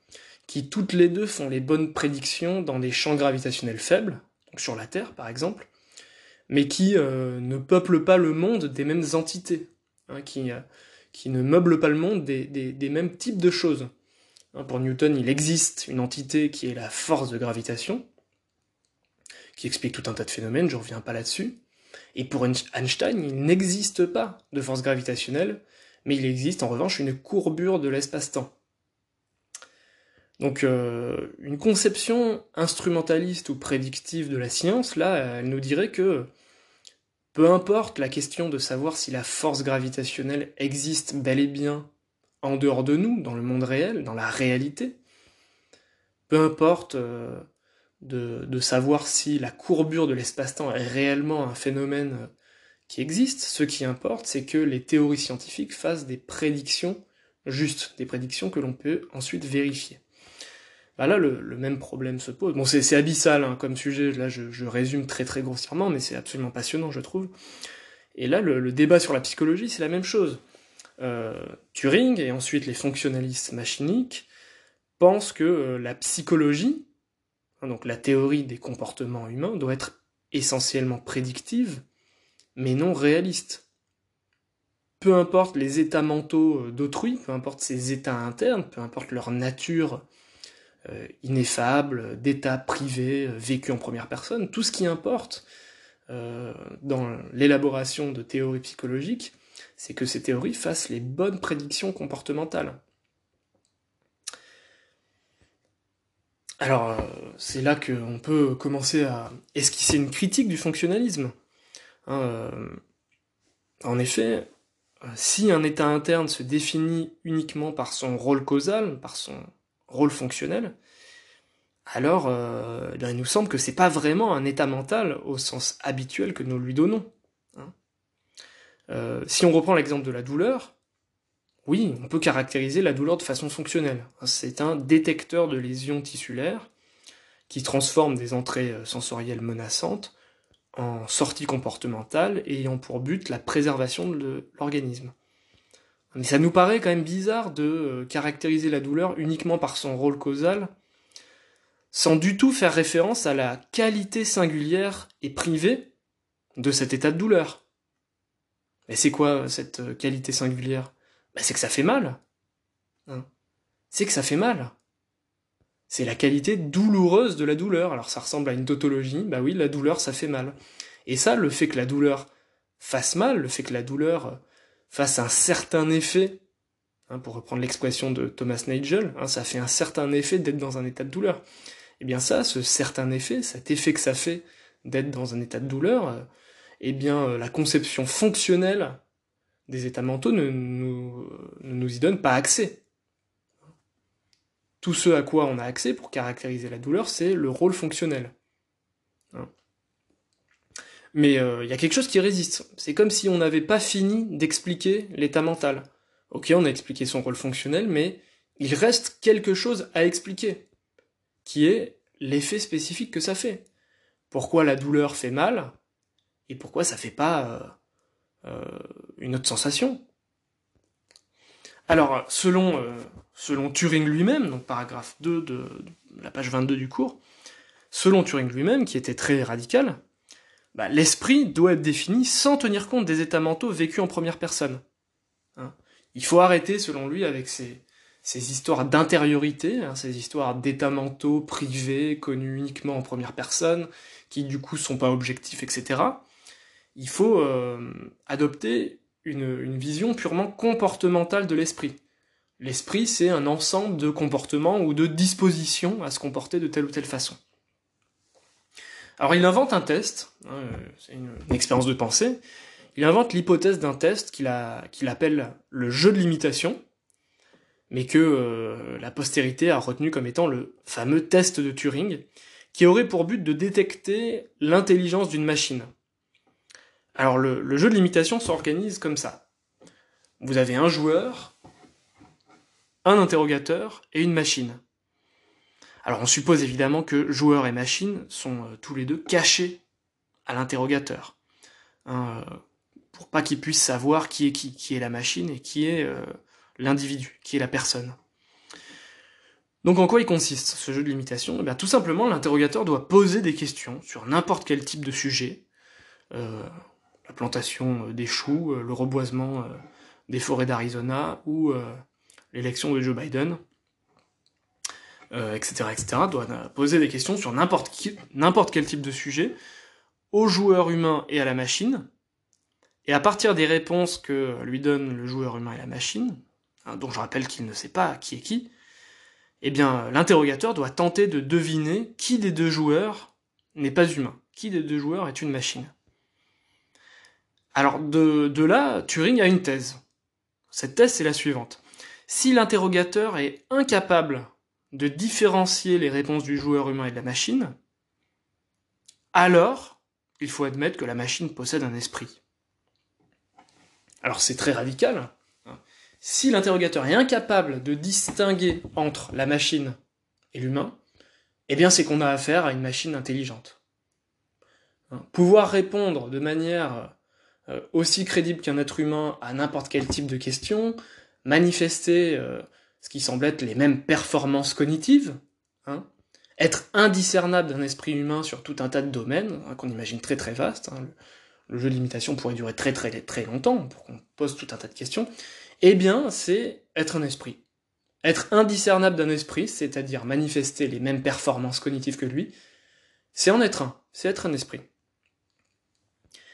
qui toutes les deux font les bonnes prédictions dans des champs gravitationnels faibles, donc sur la Terre par exemple, mais qui ne peuplent pas le monde des mêmes entités. Hein, qui, euh, qui ne meuble pas le monde des, mêmes types de choses. Hein, pour Newton, il existe une entité qui est la force de gravitation, qui explique tout un tas de phénomènes, je reviens pas là-dessus. Et pour Einstein, il n'existe pas de force gravitationnelle, mais il existe en revanche une courbure de l'espace-temps. Donc euh, une conception instrumentaliste ou prédictive de la science, là, elle nous dirait que peu importe la question de savoir si la force gravitationnelle existe bel et bien en dehors de nous, dans le monde réel, dans la réalité, peu importe euh, de, savoir si la courbure de l'espace-temps est réellement un phénomène euh, qui existe, ce qui importe, c'est que les théories scientifiques fassent des prédictions justes, des prédictions que l'on peut ensuite vérifier. Bah là, le, même problème se pose. Bon, c'est abyssal hein, comme sujet, là je, résume très très grossièrement, mais c'est absolument passionnant, je trouve. Et là, le, débat sur la psychologie, c'est la même chose. Euh, Turing et ensuite les fonctionnalistes machiniques pensent que euh, la psychologie, hein, donc la théorie des comportements humains, doit être essentiellement prédictive, mais non réaliste. Peu importe les états mentaux euh, d'autrui, peu importe ses états internes, peu importe leur nature ineffable, d'état privé, euh, vécu en première personne, tout ce qui importe euh, dans l'élaboration de théories psychologiques, c'est que ces théories fassent les bonnes prédictions comportementales. Alors, c'est là qu'on peut commencer à esquisser une critique du fonctionnalisme. Hein, en effet, si un état interne se définit uniquement par son rôle causal, par son rôle fonctionnel, alors euh, il nous semble que c'est pas vraiment un état mental au sens habituel que nous lui donnons. Hein. Euh, si on reprend l'exemple de la douleur, oui, on peut caractériser la douleur de façon fonctionnelle. C'est un détecteur de lésions tissulaires qui transforme des entrées euh, sensorielles menaçantes en sorties comportementales ayant pour but la préservation de l'organisme. Mais ça nous paraît quand même bizarre de euh, caractériser la douleur uniquement par son rôle causal, sans du tout faire référence à la qualité singulière et privée de cet état de douleur. Mais c'est quoi cette euh, qualité singulière? Ben, C'est que ça fait mal. Hein c'est que ça fait mal. C'est la qualité douloureuse de la douleur. Alors ça ressemble à une tautologie, bah oui, la douleur ça fait mal. Et ça, le fait que la douleur fasse mal, le fait que la douleur face à un certain effet, hein, pour reprendre l'expression de Thomas Nagel, hein, ça fait un certain effet d'être dans un état de douleur. Eh bien ça, ce certain effet, cet effet que ça fait d'être dans un état de douleur, euh, eh bien euh, la conception fonctionnelle des états mentaux ne nous, ne nous y donne pas accès. Tout ce à quoi on a accès pour caractériser la douleur, c'est le rôle fonctionnel. Mais il euh, y a quelque chose qui résiste. C'est comme si on n'avait pas fini d'expliquer l'état mental. Ok, on a expliqué son rôle fonctionnel, mais il reste quelque chose à expliquer, qui est l'effet spécifique que ça fait. Pourquoi la douleur fait mal, et pourquoi ça fait pas euh, euh, une autre sensation. Alors, selon, selon Turing lui-même, donc paragraphe 2 de la page 22 du cours, selon Turing lui-même, qui était très radical, bah, l'esprit doit être défini sans tenir compte des états mentaux vécus en première personne. Hein. Il faut arrêter, selon lui, avec ces, histoires d'intériorité, hein, ces histoires d'états mentaux privés, connus uniquement en première personne, qui du coup sont pas objectifs, etc. Il faut euh, adopter une, vision purement comportementale de l'esprit. L'esprit, c'est un ensemble de comportements ou de dispositions à se comporter de telle ou telle façon. Alors il invente un test, hein, c'est une, expérience de pensée, il invente l'hypothèse d'un test qu'il appelle le jeu de l'imitation, mais que euh, la postérité a retenu comme étant le fameux test de Turing, qui aurait pour but de détecter l'intelligence d'une machine. Alors le, jeu de l'imitation s'organise comme ça. Vous avez un joueur, un interrogateur et une machine. Alors on suppose évidemment que joueur et machine sont euh, tous les deux cachés à l'interrogateur. Hein, euh, pour pas qu'il puisse savoir qui est qui, qui est la machine et qui est euh, l'individu, qui est la personne. Donc en quoi il consiste ce jeu de limitation? Eh bien, Tout simplement, l'interrogateur doit poser des questions sur n'importe quel type de sujet, la plantation des choux, le reboisement des forêts d'Arizona ou l'élection de Joe Biden, etc., etc., doit poser des questions sur n'importe quel type de sujet au joueur humain et à la machine, et à partir des réponses que lui donne le joueur humain et la machine, hein, dont je rappelle qu'il ne sait pas qui est qui, eh bien, l'interrogateur doit tenter de deviner qui des deux joueurs n'est pas humain, qui des deux joueurs est une machine. Alors, de là, Turing a une thèse. Cette thèse, c'est la suivante. Si l'interrogateur est incapable de différencier les réponses du joueur humain et de la machine, alors il faut admettre que la machine possède un esprit. Alors c'est très radical. Hein. Si l'interrogateur est incapable de distinguer entre la machine et l'humain, eh bien c'est qu'on a affaire à une machine intelligente. Hein. Pouvoir répondre de manière euh, aussi crédible qu'un être humain à n'importe quel type de question, manifester euh, ce qui semble être les mêmes performances cognitives, hein, être indiscernable d'un esprit humain sur tout un tas de domaines, hein, qu'on imagine très très vaste, hein, le, jeu de limitation pourrait durer très très très longtemps pour qu'on pose tout un tas de questions, eh bien c'est être un esprit. Être indiscernable d'un esprit, c'est-à-dire manifester les mêmes performances cognitives que lui, c'est en être un, c'est être un esprit.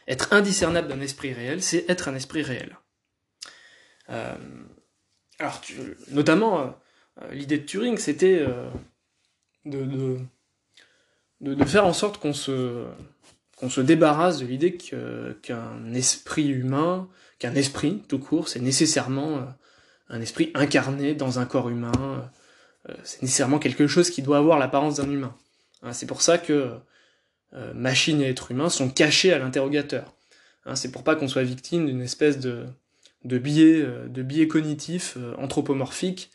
Être indiscernable d'un esprit réel, c'est être un esprit réel. Euh, alors, notamment, euh, euh, l'idée de Turing, c'était euh, de, de, faire en sorte qu'on se, qu'on se débarrasse de l'idée qu'un esprit humain, qu'un esprit tout court, c'est nécessairement un esprit incarné dans un corps humain, c'est nécessairement quelque chose qui doit avoir l'apparence d'un humain. Hein, c'est pour ça que machine et être humain sont cachés à l'interrogateur. Hein, c'est pour pas qu'on soit victime d'une espèce de, de biais, euh, de biais cognitifs euh, anthropomorphiques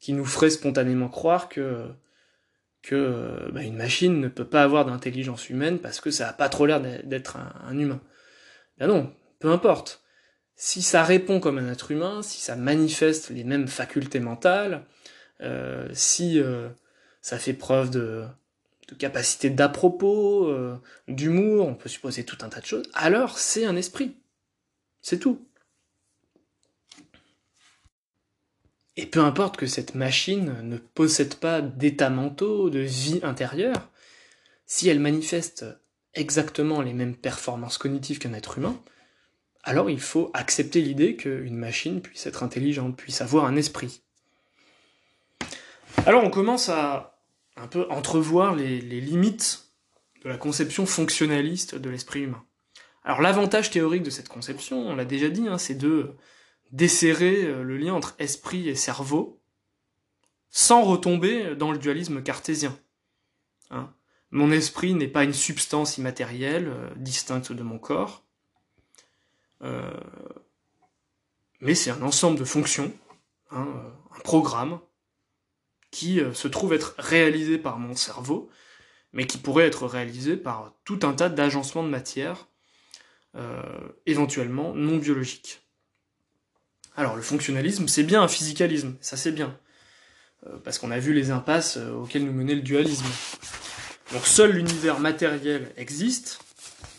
qui nous feraient spontanément croire que que euh, bah, une machine ne peut pas avoir d'intelligence humaine parce que ça a pas trop l'air d'être un, humain. Ben non, peu importe. Si ça répond comme un être humain, si ça manifeste les mêmes facultés mentales, si ça fait preuve de, de capacité d'à-propos, d'humour, on peut supposer tout un tas de choses, alors c'est un esprit. C'est tout. Et peu importe que cette machine ne possède pas d'état mentaux, de vie intérieure, si elle manifeste exactement les mêmes performances cognitives qu'un être humain, alors il faut accepter l'idée qu'une machine puisse être intelligente, puisse avoir un esprit. Alors on commence à un peu entrevoir les, limites de la conception fonctionnaliste de l'esprit humain. Alors l'avantage théorique de cette conception, on l'a déjà dit, hein, c'est de desserrer euh, le lien entre esprit et cerveau, sans retomber dans le dualisme cartésien. Hein. mon esprit n'est pas une substance immatérielle euh, distincte de mon corps, euh, mais c'est un ensemble de fonctions, hein, un programme, qui se trouve être réalisé par mon cerveau, mais qui pourrait être réalisé par tout un tas d'agencements de matière, éventuellement non biologiques. Alors le fonctionnalisme, c'est bien un physicalisme, ça c'est bien. Euh, parce qu'on a vu les impasses euh, auxquelles nous menait le dualisme. Donc seul l'univers matériel existe,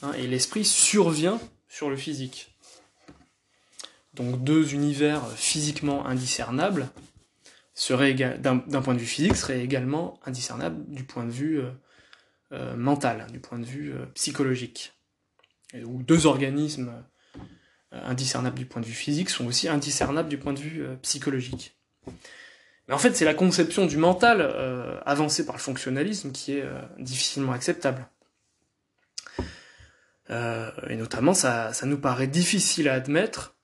hein, et l'esprit survient sur le physique. Donc deux univers physiquement indiscernables d'un point de vue physique seraient également indiscernables du point de vue euh, mental, du point de vue psychologique. ou deux organismes indiscernables du point de vue physique, sont aussi indiscernables du point de vue psychologique. Mais en fait, c'est la conception du mental avancée par le fonctionnalisme qui est difficilement acceptable. et notamment, ça, ça, nous paraît difficile à admettre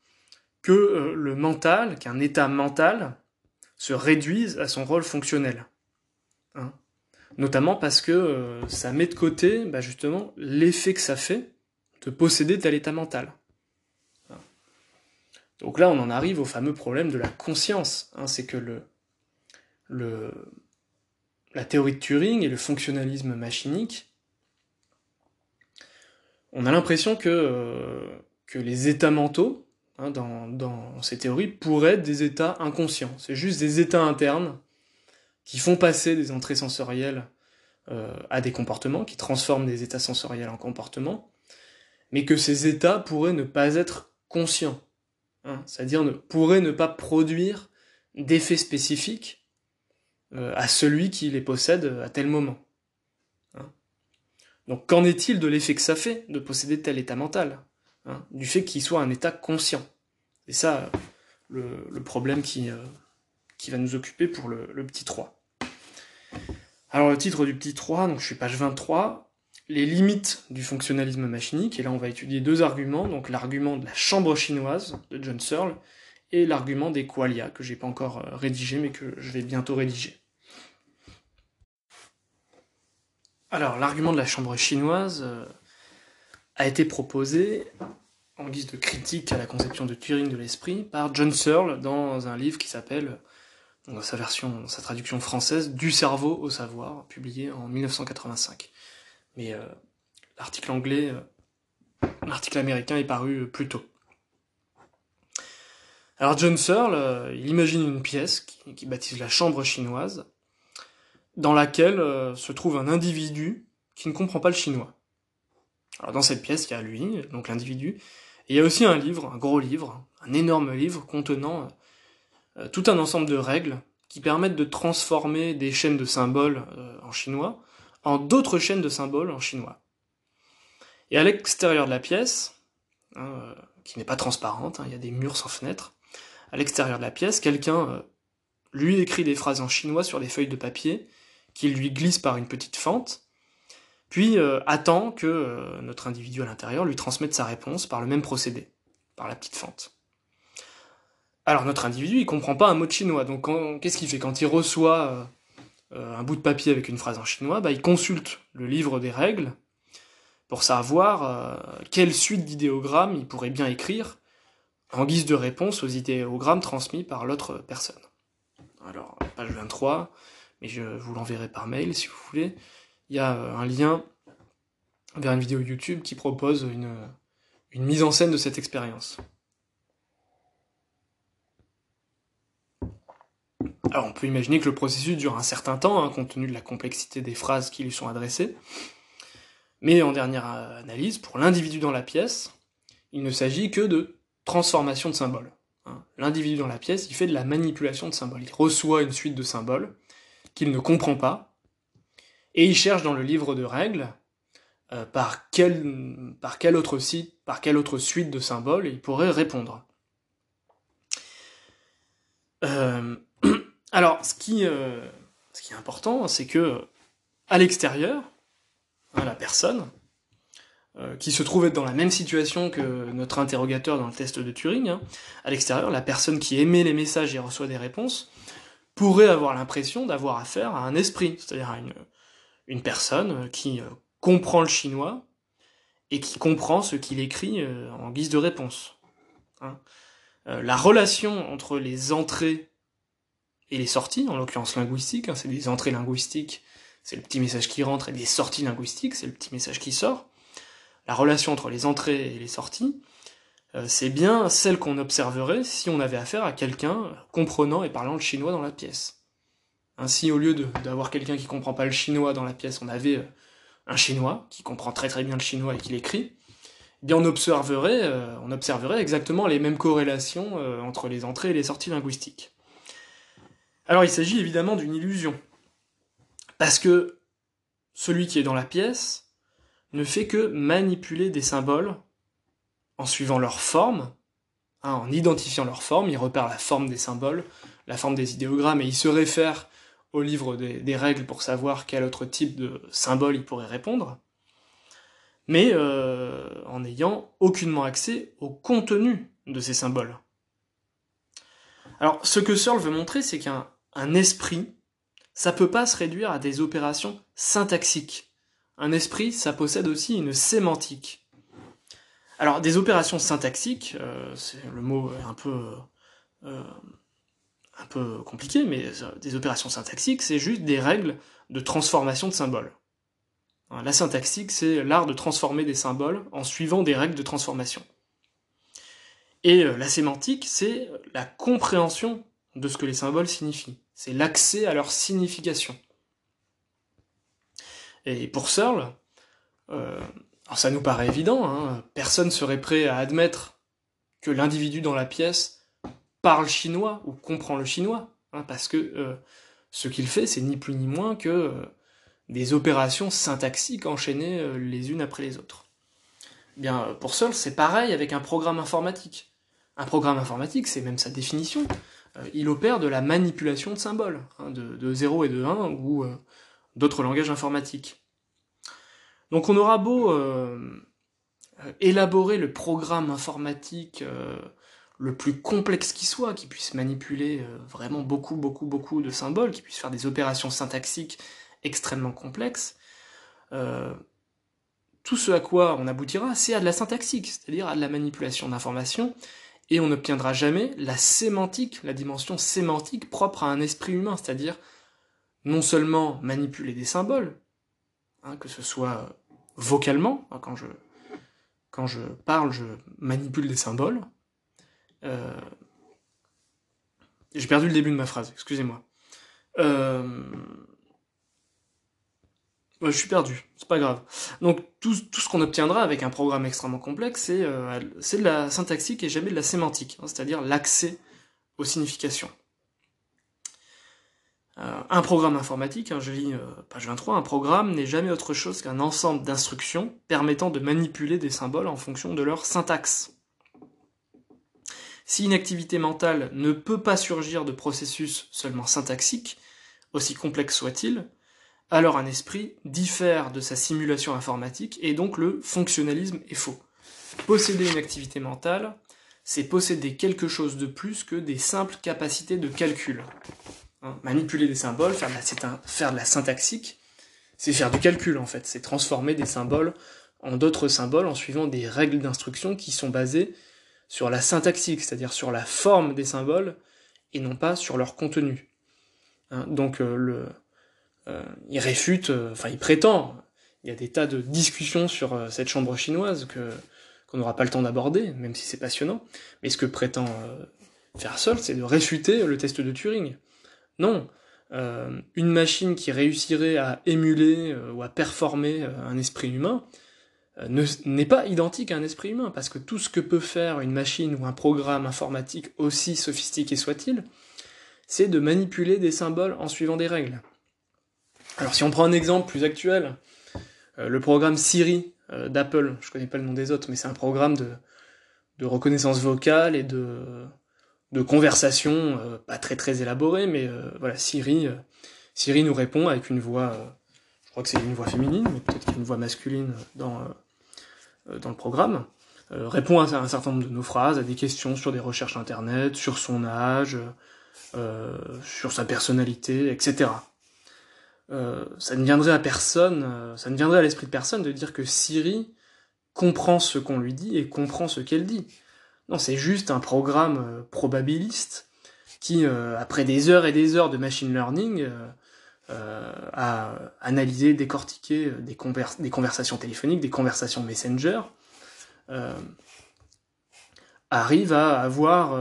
que le mental, qu'un état mental, se réduise à son rôle fonctionnel. Hein Notamment parce que euh, ça met de côté bah, justement l'effet que ça fait de posséder tel état mental. Donc là, on en arrive au fameux problème de la conscience. Hein, c'est que la théorie de Turing et le fonctionnalisme machinique, on a l'impression que, euh, les états mentaux, hein, dans, dans, ces théories, pourraient être des états inconscients. C'est juste des états internes qui font passer des entrées sensorielles euh, à des comportements, qui transforment des états sensoriels en comportements, mais que ces états pourraient ne pas être conscients, hein, c'est-à-dire ne, pourraient ne pas produire d'effets spécifiques euh, à celui qui les possède à tel moment. Hein. Donc qu'en est-il de l'effet que ça fait de posséder tel état mental hein, Du fait qu'il soit un état conscient? C'est ça le, problème qui, euh, qui va nous occuper pour le, le petit 3. Alors le titre du petit 3, donc je suis page 23, les limites du fonctionnalisme machinique, et là on va étudier deux arguments, donc l'argument de la chambre chinoise de John Searle et l'argument des qualia, que j'ai pas encore euh, rédigé mais que je vais bientôt rédiger. Alors l'argument de la chambre chinoise euh, a été proposé en guise de critique à la conception de Turing de l'esprit par John Searle dans un livre qui s'appelle dans sa version, sa traduction française, Du cerveau au savoir, publié en 1985. Mais euh, l'article anglais, euh, l'article américain est paru euh, plus tôt. Alors John Searle, il imagine une pièce qui, qui, baptise la chambre chinoise, dans laquelle se trouve un individu qui ne comprend pas le chinois. Alors dans cette pièce, il y a lui, donc l'individu, et il y a aussi un livre, un gros livre, un énorme livre contenant tout un ensemble de règles qui permettent de transformer des chaînes de symboles en chinois d'autres chaînes de symboles en chinois. Et à l'extérieur de la pièce, hein, euh, qui n'est pas transparente, hein, il y a des murs sans fenêtre, à l'extérieur de la pièce, quelqu'un lui écrit des phrases en chinois sur des feuilles de papier, qu'il lui glisse par une petite fente, puis attend que notre individu à l'intérieur lui transmette sa réponse par le même procédé, par la petite fente. Alors notre individu, il comprend pas un mot de chinois, donc qu'est-ce qu'il fait quand il reçoit euh, euh, un bout de papier avec une phrase en chinois bah, Il consulte le livre des règles pour savoir euh, quelle suite d'idéogrammes il pourrait bien écrire en guise de réponse aux idéogrammes transmis par l'autre personne. Alors, page 23, mais je vous l'enverrai par mail si vous voulez. Il y a un lien vers une vidéo YouTube qui propose une mise en scène de cette expérience. Alors on peut imaginer que le processus dure un certain temps, hein, compte tenu de la complexité des phrases qui lui sont adressées. Mais en dernière analyse, pour l'individu dans la pièce, il ne s'agit que de transformation de symboles. Hein. L'individu dans la pièce, il fait de la manipulation de symboles. Il reçoit une suite de symboles qu'il ne comprend pas, et il cherche dans le livre de règles euh, par, quel, par quel autre par quelle autre suite de symboles il pourrait répondre. Euh, alors, ce qui, euh, ce qui est important, c'est que à l'extérieur, la personne euh, qui se trouve être dans la même situation que notre interrogateur dans le test de Turing, hein, à l'extérieur, la personne qui émet les messages et reçoit des réponses pourrait avoir l'impression d'avoir affaire à un esprit, c'est-à-dire à une, une personne qui euh, comprend le chinois et qui comprend ce qu'il écrit en guise de réponse. Hein. la relation entre les entrées et les sorties, en l'occurrence linguistiques, hein, c'est des entrées linguistiques, c'est le petit message qui rentre, et des sorties linguistiques, c'est le petit message qui sort. La relation entre les entrées et les sorties, euh, c'est bien celle qu'on observerait si on avait affaire à quelqu'un comprenant et parlant le chinois dans la pièce. Ainsi, au lieu d'avoir quelqu'un qui comprend pas le chinois dans la pièce, on avait euh, un chinois qui comprend très très bien le chinois et qui l'écrit. Eh bien, on observerait, euh, on observerait exactement les mêmes corrélations entre les entrées et les sorties linguistiques. Alors il s'agit évidemment d'une illusion. Parce que celui qui est dans la pièce ne fait que manipuler des symboles en suivant leur forme, hein, en identifiant leur forme, il repère la forme des symboles, la forme des idéogrammes, et il se réfère au livre des, règles pour savoir quel autre type de symbole il pourrait répondre, mais euh, en n'ayant aucunement accès au contenu de ces symboles. Alors, ce que Searle veut montrer, c'est qu'un esprit, ça peut pas se réduire à des opérations syntaxiques. Un esprit, ça possède aussi une sémantique. Alors, des opérations syntaxiques, euh, c'est le mot un peu euh, un peu compliqué, mais des opérations syntaxiques, c'est juste des règles de transformation de symboles. Hein, la syntaxique, c'est l'art de transformer des symboles en suivant des règles de transformation. Et euh, la sémantique, c'est la compréhension de ce que les symboles signifient. C'est l'accès à leur signification. Et pour Searle, euh, ça nous paraît évident, hein, personne serait prêt à admettre que l'individu dans la pièce parle chinois ou comprend le chinois, hein, parce que euh, ce qu'il fait, c'est ni plus ni moins que euh, des opérations syntaxiques enchaînées les unes après les autres. Eh bien, pour Searle, c'est pareil avec un programme informatique. Un programme informatique, c'est même sa définition. Il opère de la manipulation de symboles, hein, de, de 0 et de 1, ou d'autres langages informatiques. Donc on aura beau élaborer le programme informatique le plus complexe qui soit, qui puisse manipuler euh, vraiment beaucoup, beaucoup, beaucoup de symboles, qui puisse faire des opérations syntaxiques extrêmement complexes, euh, tout ce à quoi on aboutira, c'est à de la syntaxique, c'est-à-dire à de la manipulation d'informations, et on n'obtiendra jamais la sémantique, la dimension sémantique propre à un esprit humain, c'est-à-dire non seulement manipuler des symboles, hein, que ce soit vocalement, hein, quand je, quand je parle, je manipule des symboles, euh, j'ai perdu le début de ma phrase, excusez-moi. Euh, je suis perdu, c'est pas grave. Donc tout, ce qu'on obtiendra avec un programme extrêmement complexe, c'est euh, de la syntaxique et jamais de la sémantique, hein, c'est-à-dire l'accès aux significations. un programme informatique, hein, je lis page 23, un programme n'est jamais autre chose qu'un ensemble d'instructions permettant de manipuler des symboles en fonction de leur syntaxe. Si une activité mentale ne peut pas surgir de processus seulement syntaxiques, aussi complexe soit-il, alors un esprit diffère de sa simulation informatique et donc le fonctionnalisme est faux. Posséder une activité mentale, c'est posséder quelque chose de plus que des simples capacités de calcul. Hein, manipuler des symboles, faire de la, syntaxique, c'est faire du calcul en fait, c'est transformer des symboles en d'autres symboles en suivant des règles d'instruction qui sont basées sur la syntaxique, c'est-à-dire sur la forme des symboles, et non pas sur leur contenu. Hein, donc euh, le, il réfute, euh, enfin il prétend, il y a des tas de discussions sur cette chambre chinoise que qu'on n'aura pas le temps d'aborder, même si c'est passionnant, mais ce que prétend faire seul, c'est de réfuter le test de Turing. Non, une machine qui réussirait à émuler ou à performer un esprit humain, euh, n'est pas identique à un esprit humain, parce que tout ce que peut faire une machine ou un programme informatique, aussi sophistiqué soit-il, c'est de manipuler des symboles en suivant des règles. Alors si on prend un exemple plus actuel, euh, le programme Siri euh, d'Apple, je connais pas le nom des autres, mais c'est un programme de, reconnaissance vocale et de, conversation, pas très très élaboré, mais voilà, Siri, Siri nous répond avec une voix, je crois que c'est une voix féminine, mais peut-être qu'il y a une voix masculine dans euh, dans le programme, euh, répond à un certain nombre de nos phrases, à des questions sur des recherches internet, sur son âge, euh, sur sa personnalité, etc. ça ne viendrait à personne, ça ne viendrait à l'esprit de personne de dire que Siri comprend ce qu'on lui dit et comprend ce qu'elle dit. Non, c'est juste un programme probabiliste qui, après des heures et des heures de machine learning, euh, à analyser, décortiquer euh, des, conversations téléphoniques, des conversations messenger, euh, arrive à avoir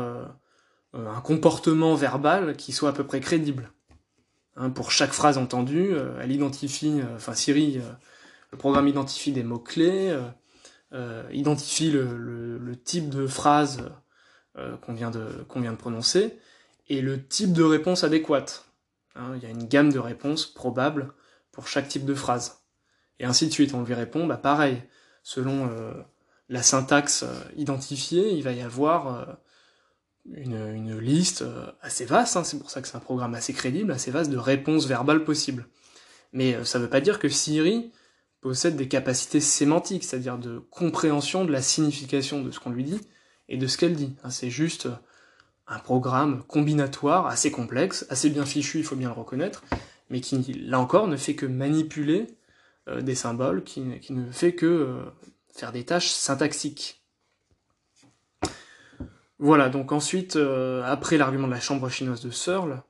un comportement verbal qui soit à peu près crédible. Hein, pour chaque phrase entendue, elle identifie, enfin Siri, le programme identifie des mots-clés, identifie le, type de phrase qu'on vient, de, prononcer, et le type de réponse adéquate. Hein, il y a une gamme de réponses probables pour chaque type de phrase. Et ainsi de suite. On lui répond, bah pareil, selon euh, la syntaxe identifiée, il va y avoir une, liste assez vaste, hein, c'est pour ça que c'est un programme assez crédible, assez vaste de réponses verbales possibles. Mais ça ne veut pas dire que Siri possède des capacités sémantiques, c'est-à-dire de compréhension de la signification de ce qu'on lui dit et de ce qu'elle dit. Hein, c'est juste un programme combinatoire assez complexe, assez bien fichu, il faut bien le reconnaître, mais qui, là encore, ne fait que manipuler euh, des symboles, qui, ne fait que euh, faire des tâches syntaxiques. Voilà, donc ensuite, euh, après l'argument de la chambre chinoise de Searle,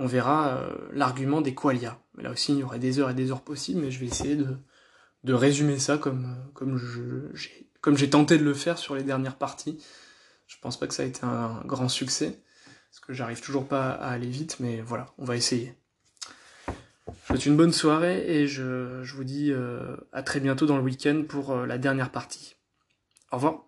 on verra l'argument des qualia. Là aussi, il y aurait des heures et des heures possibles, mais je vais essayer de, de résumer ça comme, comme j'ai tenté de le faire sur les dernières parties. Je pense pas que ça a été un grand succès, parce que j'arrive toujours pas à aller vite, mais voilà, on va essayer. Je vous souhaite une bonne soirée et je, vous dis euh, à très bientôt dans le week-end pour euh, la dernière partie. Au revoir.